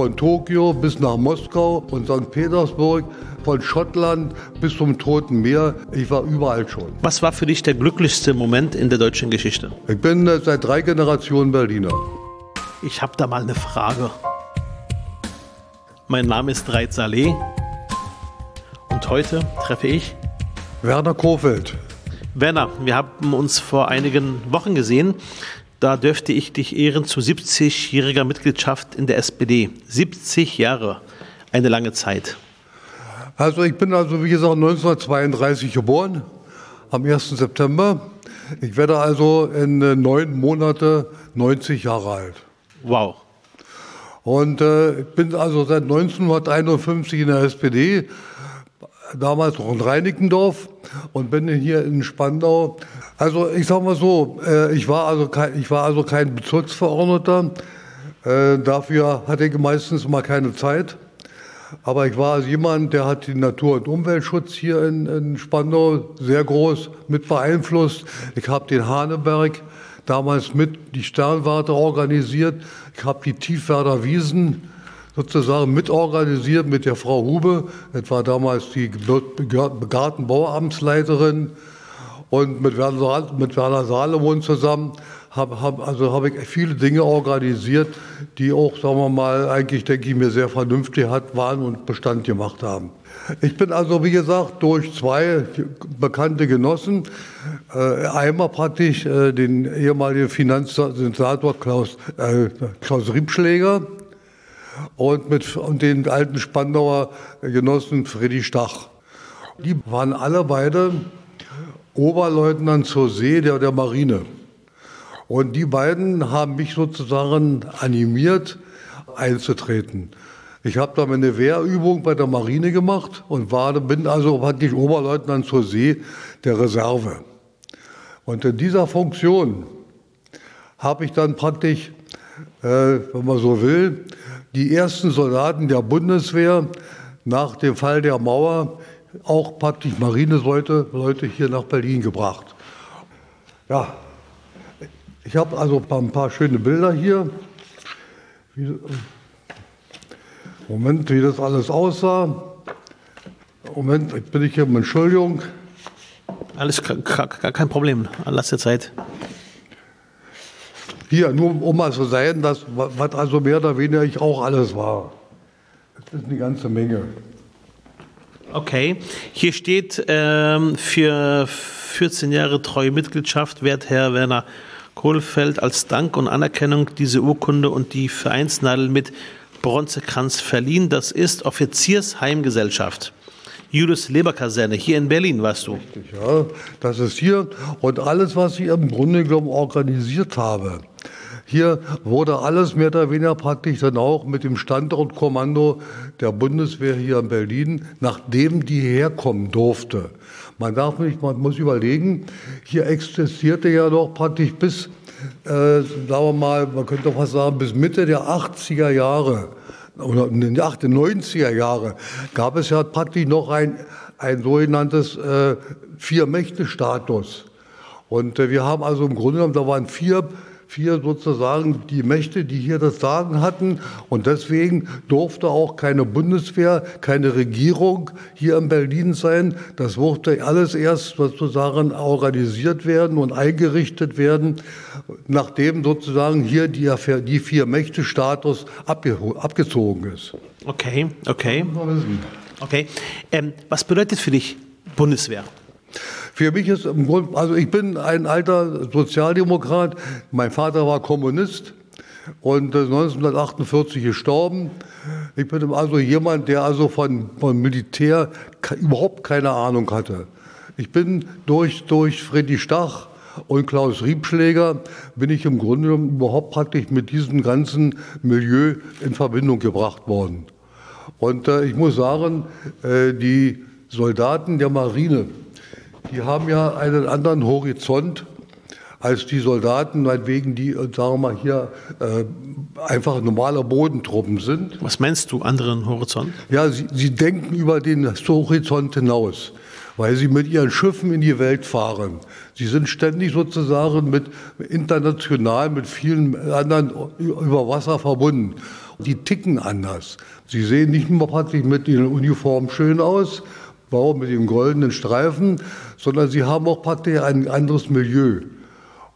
von Tokio bis nach Moskau und St. Petersburg, von Schottland bis zum Toten Meer. Ich war überall schon. Was war für dich der glücklichste Moment in der deutschen Geschichte? Ich bin äh, seit drei Generationen Berliner. Ich habe da mal eine Frage. Mein Name ist Reit Saleh und heute treffe ich Werner Kofeld. Werner, wir haben uns vor einigen Wochen gesehen. Da dürfte ich dich ehren zu 70-jähriger Mitgliedschaft in der SPD. 70 Jahre, eine lange Zeit. Also ich bin also wie gesagt 1932 geboren, am 1. September. Ich werde also in äh, neun Monate 90 Jahre alt. Wow. Und äh, ich bin also seit 1951 in der SPD, damals noch in Reinickendorf und bin hier in Spandau. Also ich sage mal so, äh, ich, war also kein, ich war also kein Bezirksverordneter. Äh, dafür hatte ich meistens mal keine Zeit. Aber ich war also jemand, der hat den Natur- und Umweltschutz hier in, in Spandau sehr groß mit beeinflusst. Ich habe den Haneberg damals mit die Sternwarte organisiert. Ich habe die Tiefwerder Wiesen sozusagen mitorganisiert mit der Frau Hube. Das war damals die Gartenbauamtsleiterin. Und mit Werner, mit Werner Salomon zusammen habe hab, also hab ich viele Dinge organisiert, die auch, sagen wir mal, eigentlich, denke ich, mir sehr vernünftig hat, waren und Bestand gemacht haben. Ich bin also, wie gesagt, durch zwei bekannte Genossen, äh, einmal praktisch äh, den ehemaligen Finanzsenator Klaus, äh, Klaus Riebschläger und, mit, und den alten Spandauer Genossen Freddy Stach. Die waren alle beide Oberleutnant zur See der, der Marine. Und die beiden haben mich sozusagen animiert, einzutreten. Ich habe da meine Wehrübung bei der Marine gemacht und war, bin also praktisch Oberleutnant zur See der Reserve. Und in dieser Funktion habe ich dann praktisch, wenn man so will, die ersten Soldaten der Bundeswehr nach dem Fall der Mauer, auch praktisch Marineleute Leute hier nach Berlin gebracht. Ja, ich habe also ein paar schöne Bilder hier. Moment, wie das alles aussah. Moment, bitte ich um Entschuldigung. Alles gar kein Problem. Lass dir Zeit. Hier, nur um mal zu sein, dass, was also mehr oder weniger ich auch alles war. Das ist eine ganze Menge. Okay, hier steht ähm, für 14 Jahre treue Mitgliedschaft, wert Herr Werner Kohlfeld, als Dank und Anerkennung diese Urkunde und die Vereinsnadel mit Bronzekranz verliehen. Das ist Offiziersheimgesellschaft. Julius Leberkaserne, hier in Berlin warst du. Richtig, ja. Das ist hier und alles, was ich im Grunde genommen organisiert habe. Hier wurde alles mehr oder weniger praktisch dann auch mit dem Standortkommando der Bundeswehr hier in Berlin, nachdem die herkommen durfte. Man darf nicht, man muss überlegen, hier existierte ja noch praktisch bis, äh, sagen wir mal, man könnte fast sagen, bis Mitte der 80er Jahre oder in den 90er Jahre gab es ja praktisch noch ein, ein sogenanntes äh, Vier-Mächte-Status. Und äh, wir haben also im Grunde genommen, da waren vier vier sozusagen die Mächte, die hier das Sagen hatten. Und deswegen durfte auch keine Bundeswehr, keine Regierung hier in Berlin sein. Das durfte alles erst sozusagen organisiert werden und eingerichtet werden, nachdem sozusagen hier die, die vier Mächte-Status abge abgezogen ist. Okay, okay. Okay. Ähm, was bedeutet für dich Bundeswehr? Für mich ist im Grunde, also ich bin ein alter Sozialdemokrat. Mein Vater war Kommunist und 1948 gestorben. Ich bin also jemand, der also von, von Militär überhaupt keine Ahnung hatte. Ich bin durch, durch Freddy Stach und Klaus Riebschläger bin ich im Grunde überhaupt praktisch mit diesem ganzen Milieu in Verbindung gebracht worden. Und äh, ich muss sagen, äh, die Soldaten der Marine, die haben ja einen anderen Horizont als die Soldaten, meinetwegen, die, sagen wir mal, hier äh, einfach normale Bodentruppen sind. Was meinst du, anderen Horizont? Ja, sie, sie denken über den Horizont hinaus, weil sie mit ihren Schiffen in die Welt fahren. Sie sind ständig sozusagen mit international, mit vielen anderen über Wasser verbunden. die ticken anders. Sie sehen nicht nur praktisch mit ihren Uniformen schön aus, warum mit dem goldenen Streifen, sondern sie haben auch praktisch ein anderes Milieu.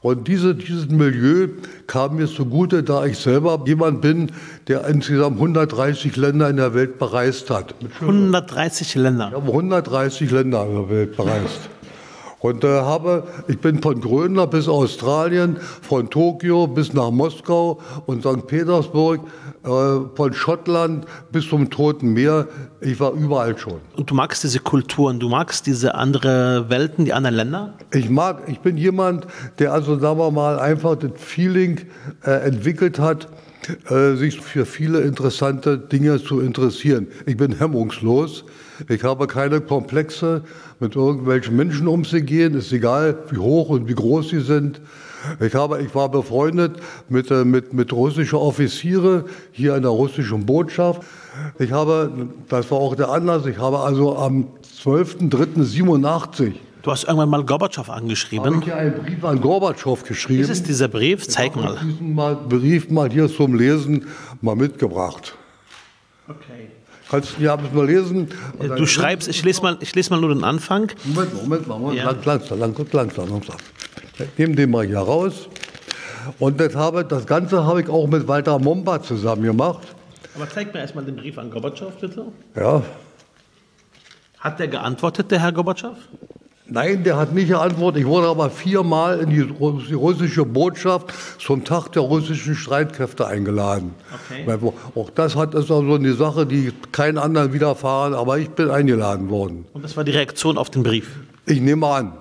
Und diese, dieses Milieu kam mir zugute, da ich selber jemand bin, der insgesamt 130 Länder in der Welt bereist hat. 130 Länder? Ich habe 130 Länder in der Welt bereist. Und äh, habe, ich bin von Grönland bis Australien, von Tokio bis nach Moskau und St. Petersburg, äh, von Schottland bis zum Toten Meer. Ich war überall schon. Und du magst diese Kulturen, du magst diese anderen Welten, die anderen Länder? Ich mag, ich bin jemand, der also, sagen wir mal, einfach das Feeling äh, entwickelt hat, sich für viele interessante Dinge zu interessieren. Ich bin hemmungslos. Ich habe keine Komplexe, mit irgendwelchen Menschen umzugehen. Ist egal, wie hoch und wie groß sie sind. Ich, habe, ich war befreundet mit, äh, mit, mit russischen Offiziere hier in der russischen Botschaft. Ich habe, das war auch der Anlass, ich habe also am 12.03.87 Du hast irgendwann mal Gorbatschow angeschrieben. Habe ich ja einen Brief an Gorbatschow geschrieben. Ist es dieser Brief? Zeig mal. Ich habe diesen mal, Brief mal hier zum Lesen mal mitgebracht. Okay. Kannst du ja mal lesen? Du schreibst, ich lese mal, ich lese mal nur den Anfang. Moment, Moment, Moment, Ja. langsam, langsam, langsam, langsam. Nehmen den mal hier raus. Und das, habe, das Ganze habe ich auch mit Walter Momba zusammen gemacht. Aber zeig mir erstmal den Brief an Gorbatschow, bitte. Ja. Hat der geantwortet, der Herr Gorbatschow? Nein, der hat nicht geantwortet. Ich wurde aber viermal in die Russ- die russische Botschaft zum Tag der russischen Streitkräfte eingeladen. Okay. Auch das hat ist also eine Sache, die keinen anderen widerfahren, aber ich bin eingeladen worden. Und das war die Reaktion auf den Brief. Ich nehme an.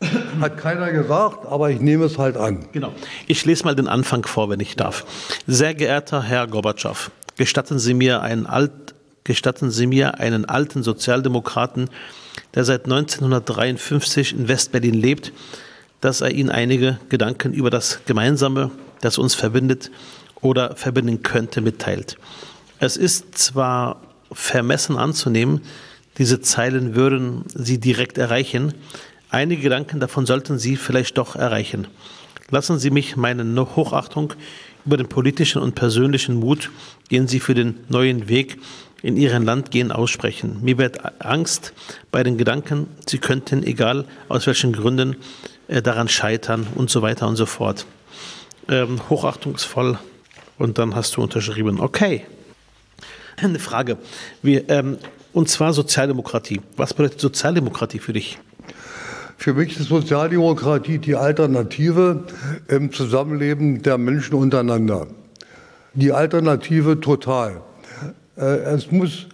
Hat keiner gesagt, aber ich nehme es halt an. Genau. Ich lese mal den Anfang vor, wenn ich darf. Sehr geehrter Herr Gorbatschow, gestatten Sie mir einen, alt, gestatten Sie mir einen alten Sozialdemokraten, der seit 1953 in Westberlin lebt, dass er Ihnen einige Gedanken über das Gemeinsame, das uns verbindet oder verbinden könnte, mitteilt. Es ist zwar vermessen anzunehmen, diese Zeilen würden Sie direkt erreichen, einige Gedanken davon sollten Sie vielleicht doch erreichen. Lassen Sie mich meine Hochachtung über den politischen und persönlichen Mut, den Sie für den neuen Weg in Ihrem Land gehen, aussprechen. Mir wird Angst bei den Gedanken, Sie könnten, egal aus welchen Gründen, äh, daran scheitern und so weiter und so fort. Ähm, hochachtungsvoll. Und dann hast du unterschrieben. Okay. Eine Frage. Wir, ähm, und zwar Sozialdemokratie. Was bedeutet Sozialdemokratie für dich? Für mich ist Sozialdemokratie die Alternative im Zusammenleben der Menschen untereinander. Die Alternative total. Äh, Es muss,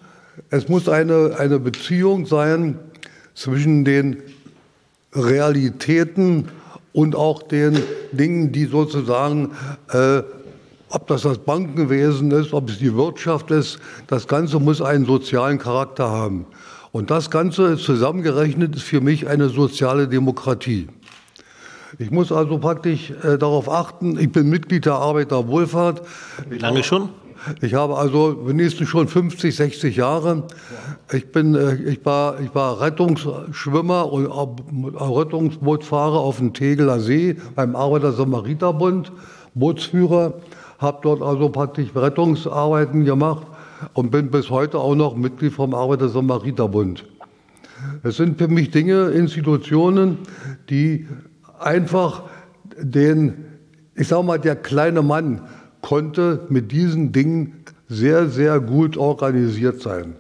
es muss eine, eine Beziehung sein zwischen den Realitäten und auch den Dingen, die sozusagen, äh, ob das das Bankenwesen ist, ob es die Wirtschaft ist, das Ganze muss einen sozialen Charakter haben. Und das Ganze zusammengerechnet ist für mich eine soziale Demokratie. Ich muss also praktisch äh, darauf achten, ich bin Mitglied der Arbeiterwohlfahrt. Wie lange schon? Ich habe also wenigstens schon 50, 60 Jahre. Ich, bin, äh, ich, war, ich war Rettungsschwimmer und Rettungsbootfahrer auf dem Tegeler See beim Arbeiter-Samariter-Bund, Bootsführer, habe dort also praktisch Rettungsarbeiten gemacht und bin bis heute auch noch Mitglied vom Arbeiter-Samariter-Bund. Es sind für mich Dinge, Institutionen, die einfach den, ich sage mal, der kleine Mann konnte mit diesen Dingen sehr, sehr gut organisiert sein.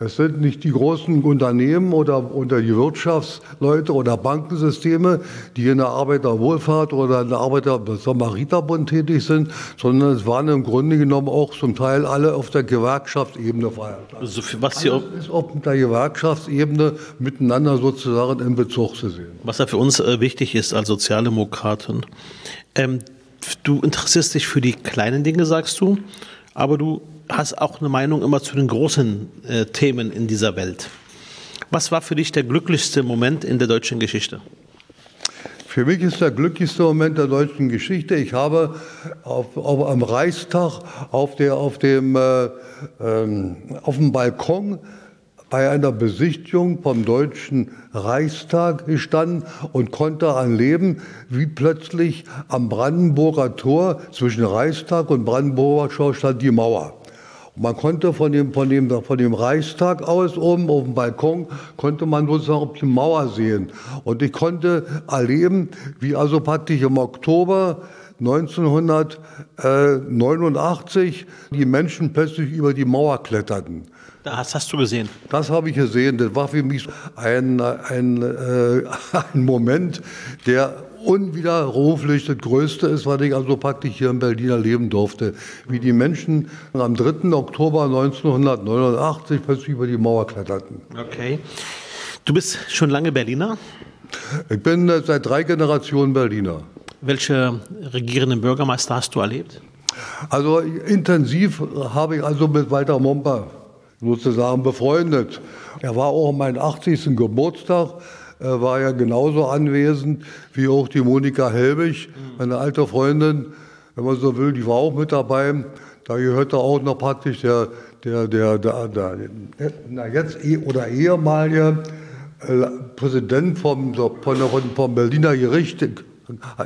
Es sind nicht die großen Unternehmen oder, oder die Wirtschaftsleute oder Bankensysteme, die in der Arbeiterwohlfahrt oder in der Arbeiter-Samariterbund tätig sind, sondern es waren im Grunde genommen auch zum Teil alle auf der Gewerkschaftsebene verheiratet. Also für was, hier, Alles ist auf der Gewerkschaftsebene miteinander sozusagen in Bezug zu sehen. was ja für uns äh, wichtig ist als Sozialdemokraten. Ähm, du interessierst dich für die kleinen Dinge, sagst du, aber du hast auch eine Meinung immer zu den großen äh, Themen in dieser Welt. Was war für dich der glücklichste Moment in der deutschen Geschichte? Für mich ist der glücklichste Moment der deutschen Geschichte. Ich habe auf, auf, am Reichstag auf, der, auf, dem, äh, ähm, auf dem Balkon bei einer Besichtigung vom Deutschen Reichstag gestanden und konnte erleben, wie plötzlich am Brandenburger Tor zwischen Reichstag und Brandenburger Tor stand die Mauer. Man konnte von dem, von, dem, von dem Reichstag aus oben auf dem Balkon, konnte man sozusagen die Mauer sehen. Und ich konnte erleben, wie also praktisch im Oktober 1989 die Menschen plötzlich über die Mauer kletterten. Das hast du gesehen? Das habe ich gesehen. Das war für mich ein, ein, äh, ein Moment, der unwiderruflich das Größte ist, was ich also praktisch hier in Berlin erleben durfte. Wie die Menschen am 3. Oktober 1989 plötzlich über die Mauer kletterten. Okay. Du bist schon lange Berliner? Ich bin äh, seit drei Generationen Berliner. Welche regierenden Bürgermeister hast du erlebt? Also intensiv habe ich also mit Walter Momper sozusagen befreundet. Er war auch an meinem 80. Geburtstag, äh, war ja genauso anwesend wie auch die Monika Helbig, meine alte Freundin, wenn man so will, die war auch mit dabei. Da gehörte auch noch praktisch der, der, der, der, der na jetzt eh oder ehemalige äh, Präsident vom, von, vom Berliner Gericht,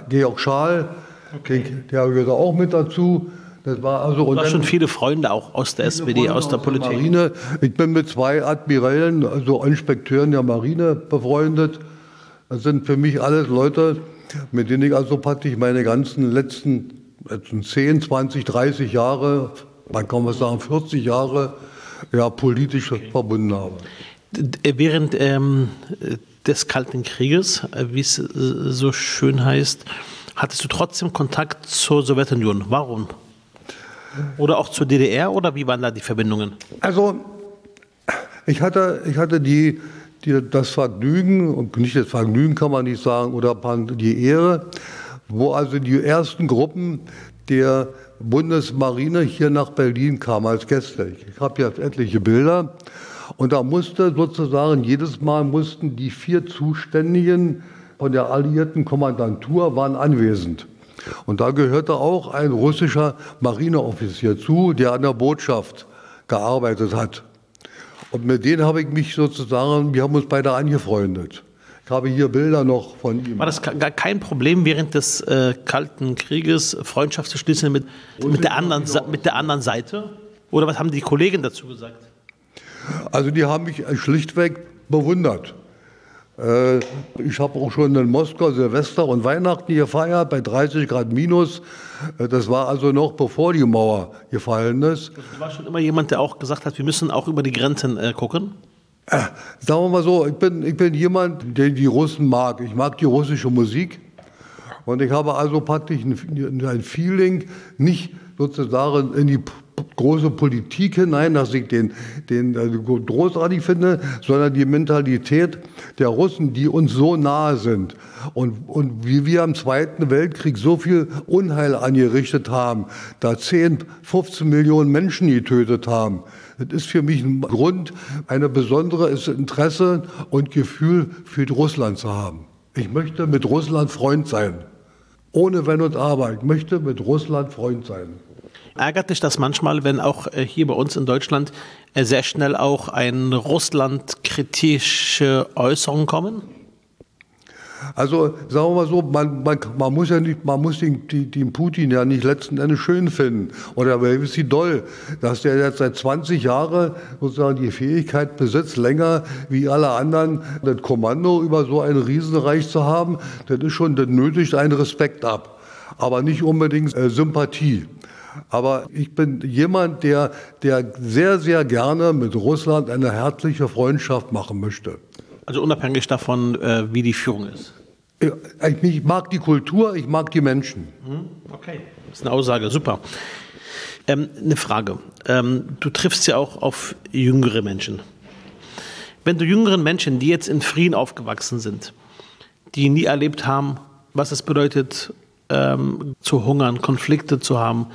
Georg Schaal, okay. der gehörte auch mit dazu. Das war also du hast schon viele Freunde auch aus der SPD, aus der Politik. Der Marine. Ich bin mit zwei Admirälen, also Inspekteuren der Marine befreundet. Das sind für mich alles Leute, mit denen ich also praktisch meine ganzen letzten 10, 20, 30 Jahre, man kann man sagen 40 Jahre, ja, politisch okay. verbunden habe. Während ähm, des Kalten Krieges, äh, wie es äh, so schön heißt, hattest du trotzdem Kontakt zur Sowjetunion. Warum? Oder auch zur DDR oder wie waren da die Verbindungen? Also ich hatte, ich hatte die, die, das Vergnügen, und nicht das Vergnügen kann man nicht sagen, oder die Ehre, wo also die ersten Gruppen der Bundesmarine hier nach Berlin kamen als Gäste. Ich habe jetzt etliche Bilder. Und da musste sozusagen jedes Mal mussten die vier Zuständigen von der alliierten Kommandantur waren anwesend. Und da gehörte auch ein russischer Marineoffizier zu, der an der Botschaft gearbeitet hat. Und mit denen habe ich mich sozusagen, wir haben uns beide angefreundet. Ich habe hier Bilder noch von ihm. War das gar kein Problem während des äh, Kalten Krieges, Freundschaft zu schließen mit, mit, der anderen, mit der anderen Seite? Oder was haben die Kollegen dazu gesagt? Also die haben mich schlichtweg bewundert. Äh, ich habe auch schon in Moskau Silvester und Weihnachten gefeiert bei 30 Grad minus. Äh, das war also noch bevor die Mauer gefallen ist. Du warst schon immer jemand, der auch gesagt hat, wir müssen auch über die Grenzen äh, gucken? Äh, sagen wir mal so, ich bin, ich bin jemand, der die Russen mag. Ich mag die russische Musik. Und ich habe also praktisch ein, ein Feeling, nicht sozusagen in die große Politik hinein, dass ich den, den äh, großartig finde, sondern die Mentalität der Russen, die uns so nahe sind. Und, und wie wir im Zweiten Weltkrieg so viel Unheil angerichtet haben, da 10, 15 Millionen Menschen getötet haben. Das ist für mich ein Grund, ein besonderes Interesse und Gefühl für Russland zu haben. Ich möchte mit Russland Freund sein. Ohne Wenn und Aber. Ich möchte mit Russland Freund sein. Ärgert dich das manchmal, wenn auch äh, hier bei uns in Deutschland äh, sehr schnell auch ein Russland-kritische Äußerungen kommen? Also sagen wir mal so, man, man, man muss ja nicht, man muss den, den, Putin ja nicht letzten Endes schön finden. Oder wer ist sie doll, dass der jetzt seit 20 Jahren sozusagen die Fähigkeit besitzt, länger wie alle anderen das Kommando über so ein Riesenreich zu haben, das ist schon, das nötigt einen Respekt ab. Aber nicht unbedingt äh, Sympathie. Aber ich bin jemand, der, der sehr, sehr gerne mit Russland eine herzliche Freundschaft machen möchte. Also unabhängig davon, äh, wie die Führung ist. Ich mag die Kultur, ich mag die Menschen. Hm, okay, das ist eine Aussage, super. Ähm, eine Frage. Ähm, du triffst ja auch auf jüngere Menschen. Wenn du jüngeren Menschen, die jetzt in Frieden aufgewachsen sind, die nie erlebt haben, was es bedeutet, ähm, zu hungern, Konflikte zu haben,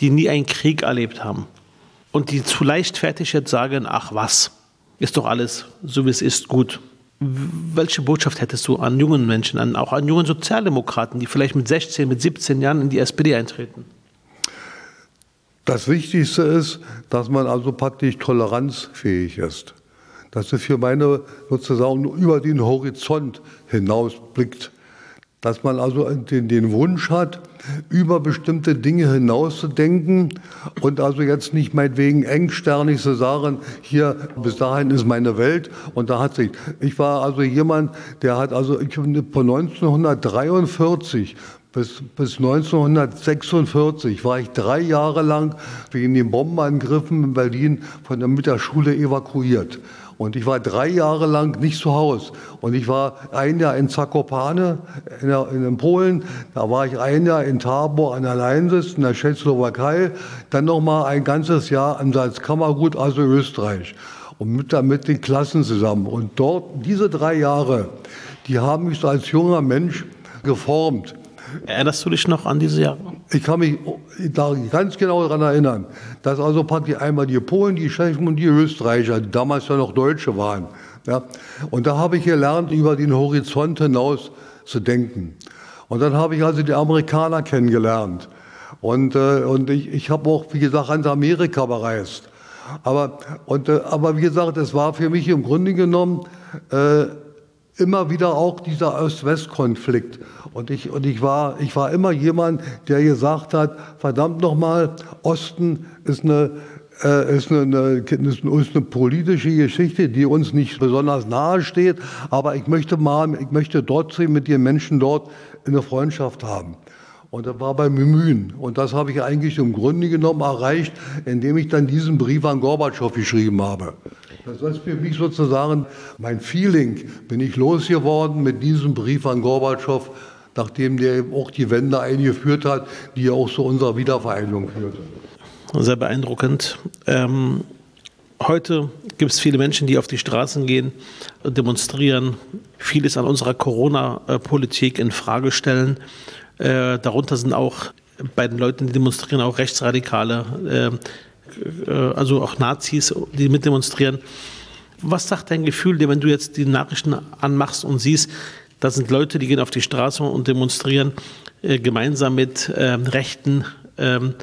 die nie einen Krieg erlebt haben und die zu leichtfertig jetzt sagen, ach was, ist doch alles so wie es ist gut. Welche Botschaft hättest du an jungen Menschen, an, auch an jungen Sozialdemokraten, die vielleicht mit 16, mit 17 Jahren in die SPD eintreten? Das Wichtigste ist, dass man also praktisch toleranzfähig ist. dass es für meine sozusagen über den Horizont hinausblickt. Dass man also den, den Wunsch hat, über bestimmte Dinge hinauszudenken und also jetzt nicht meinetwegen engsternig zu sagen, hier bis dahin ist meine Welt und da hat sich. Ich war also jemand, der hat also ich, von 1943 bis, bis 1946 war ich drei Jahre lang wegen den Bombenangriffen in Berlin von der Mitterschule evakuiert. Und ich war drei Jahre lang nicht zu Hause. Und ich war ein Jahr in Zakopane, in, in Polen. Da war ich ein Jahr in Tabor an der Leinsis, in der Tschechoslowakei. Dann noch mal ein ganzes Jahr am Salzkammergut, also Österreich. Und mit, mit den Klassen zusammen. Und dort, diese drei Jahre, die haben mich so als junger Mensch geformt. Erinnerst du dich noch an diese Jahre? Ich kann mich da ganz genau daran erinnern, dass also praktisch einmal die Polen, die Tschechen und die Österreicher, die damals ja noch Deutsche waren. Ja. Und da habe ich gelernt, über den Horizont hinaus zu denken. Und dann habe ich also die Amerikaner kennengelernt. Und, äh, und ich, ich habe auch, wie gesagt, ganz Amerika bereist. Aber, und, äh, aber wie gesagt, es war für mich im Grunde genommen äh, immer wieder auch dieser Ost-West-Konflikt. Und, ich, und ich, war, ich war immer jemand, der gesagt hat, verdammt nochmal, Osten ist eine, äh, ist, eine, ist eine politische Geschichte, die uns nicht besonders nahe steht, aber ich möchte, mal, ich möchte trotzdem mit den Menschen dort eine Freundschaft haben. Und das war beim Bemühen. Und das habe ich eigentlich im Grunde genommen erreicht, indem ich dann diesen Brief an Gorbatschow geschrieben habe. Das ist für mich sozusagen mein Feeling. Bin ich losgeworden mit diesem Brief an Gorbatschow, nachdem der auch die Wende eingeführt hat, die ja auch zu unserer Wiedervereinigung führte. Sehr beeindruckend. Ähm, heute gibt es viele Menschen, die auf die Straßen gehen, demonstrieren, vieles an unserer Corona-Politik in Frage stellen. Äh, darunter sind auch bei den Leuten, die demonstrieren, auch Rechtsradikale, äh, äh, also auch Nazis, die mitdemonstrieren. Was sagt dein Gefühl, wenn du jetzt die Nachrichten anmachst und siehst, da sind Leute, die gehen auf die Straße und demonstrieren äh, gemeinsam mit ähm, Rechten ähm,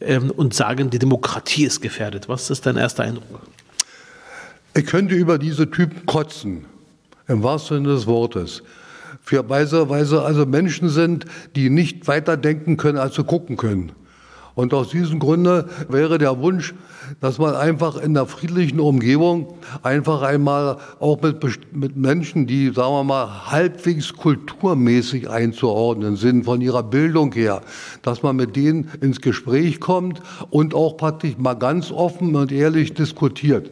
ähm, und sagen, die Demokratie ist gefährdet. Was ist dein erster Eindruck? Ich könnte über diese Typen kotzen, im wahrsten Sinne des Wortes für weise, weise also Menschen sind, die nicht weiter denken können, als sie gucken können. Und aus diesem Grunde wäre der Wunsch, dass man einfach in der friedlichen Umgebung einfach einmal auch mit, mit Menschen, die, sagen wir mal, halbwegs kulturmäßig einzuordnen sind, von ihrer Bildung her, dass man mit denen ins Gespräch kommt und auch praktisch mal ganz offen und ehrlich diskutiert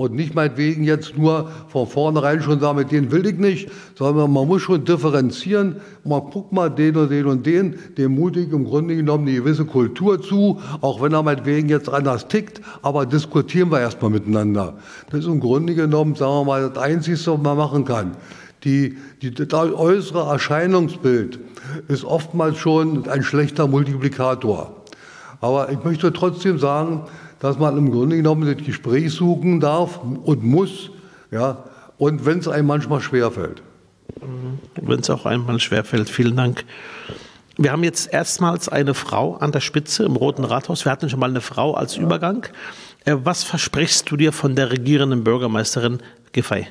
und nicht meinetwegen jetzt nur von vornherein schon sagen, mit denen will ich nicht, sondern man muss schon differenzieren. Man guckt mal den und den und den, dem mutig im Grunde genommen eine gewisse Kultur zu, auch wenn er meinetwegen jetzt anders tickt, aber diskutieren wir erstmal miteinander. Das ist im Grunde genommen, sagen wir mal, das Einzige, was man machen kann. Die, die, das äußere Erscheinungsbild ist oftmals schon ein schlechter Multiplikator. Aber ich möchte trotzdem sagen, dass man im Grunde genommen das Gespräch suchen darf und muss, ja, und wenn es einem manchmal schwerfällt. Mhm. Wenn es auch einmal schwerfällt, vielen Dank. Wir haben jetzt erstmals eine Frau an der Spitze im Roten Rathaus. Wir hatten schon mal eine Frau als Übergang. Äh, was versprichst du dir von der regierenden Bürgermeisterin Giffey?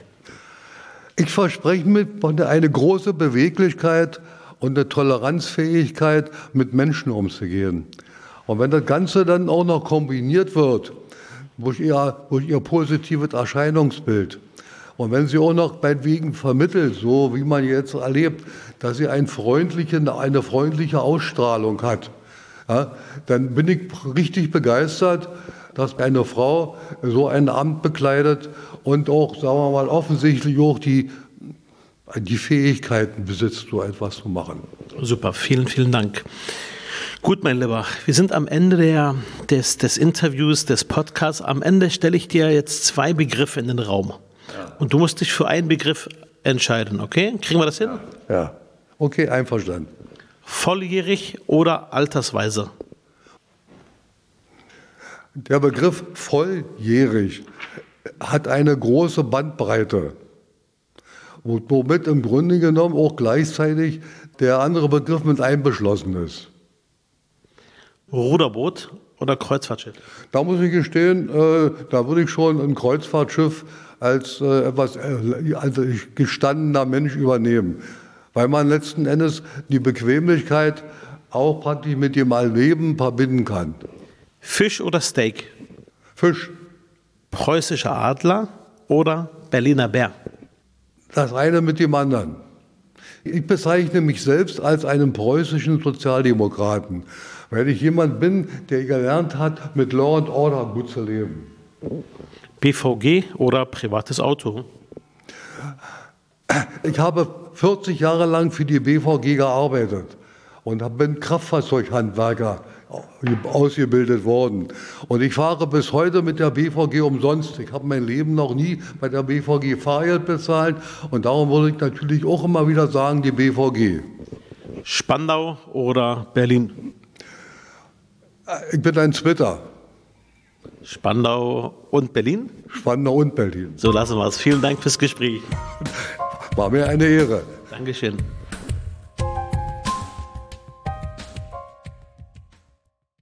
Ich verspreche mir eine große Beweglichkeit und eine Toleranzfähigkeit, mit Menschen umzugehen. Und wenn das Ganze dann auch noch kombiniert wird durch ihr, durch ihr positives Erscheinungsbild, und wenn sie auch noch meinetwegen vermittelt, so wie man jetzt erlebt, dass sie ein eine freundliche Ausstrahlung hat, ja, dann bin ich richtig begeistert, dass eine Frau so ein Amt bekleidet und auch, sagen wir mal, offensichtlich auch die, die Fähigkeiten besitzt, so etwas zu machen. Super, vielen, vielen Dank. Gut, mein Lieber, wir sind am Ende der, des, des Interviews, des Podcasts. Am Ende stelle ich dir jetzt zwei Begriffe in den Raum. Ja. Und du musst dich für einen Begriff entscheiden, okay? Kriegen wir das hin? Ja, ja. okay, einverstanden. Volljährig oder altersweise? Der Begriff volljährig hat eine große Bandbreite, womit im Grunde genommen auch gleichzeitig der andere Begriff mit einbeschlossen ist. Ruderboot oder Kreuzfahrtschiff? Da muss ich gestehen, äh, da würde ich schon ein Kreuzfahrtschiff als äh, etwas äh, also gestandener Mensch übernehmen. Weil man letzten Endes die Bequemlichkeit auch praktisch mit dem Erleben verbinden kann. Fisch oder Steak? Fisch. Preußischer Adler oder Berliner Bär? Das eine mit dem anderen. Ich bezeichne mich selbst als einen preußischen Sozialdemokraten, weil ich jemand bin, der gelernt hat, mit Law and Order gut zu leben. BVG oder privates Auto? Ich habe 40 Jahre lang für die BVG gearbeitet und bin Kraftfahrzeughandwerker ausgebildet worden. Und ich fahre bis heute mit der BVG umsonst. Ich habe mein Leben noch nie bei der BVG Fahrgeld bezahlt und darum würde ich natürlich auch immer wieder sagen, die BVG. Spandau oder Berlin? Ich bin ein Twitter. Spandau und Berlin? Spandau und Berlin. So lassen wir es. Vielen Dank fürs Gespräch. War mir eine Ehre. Dankeschön.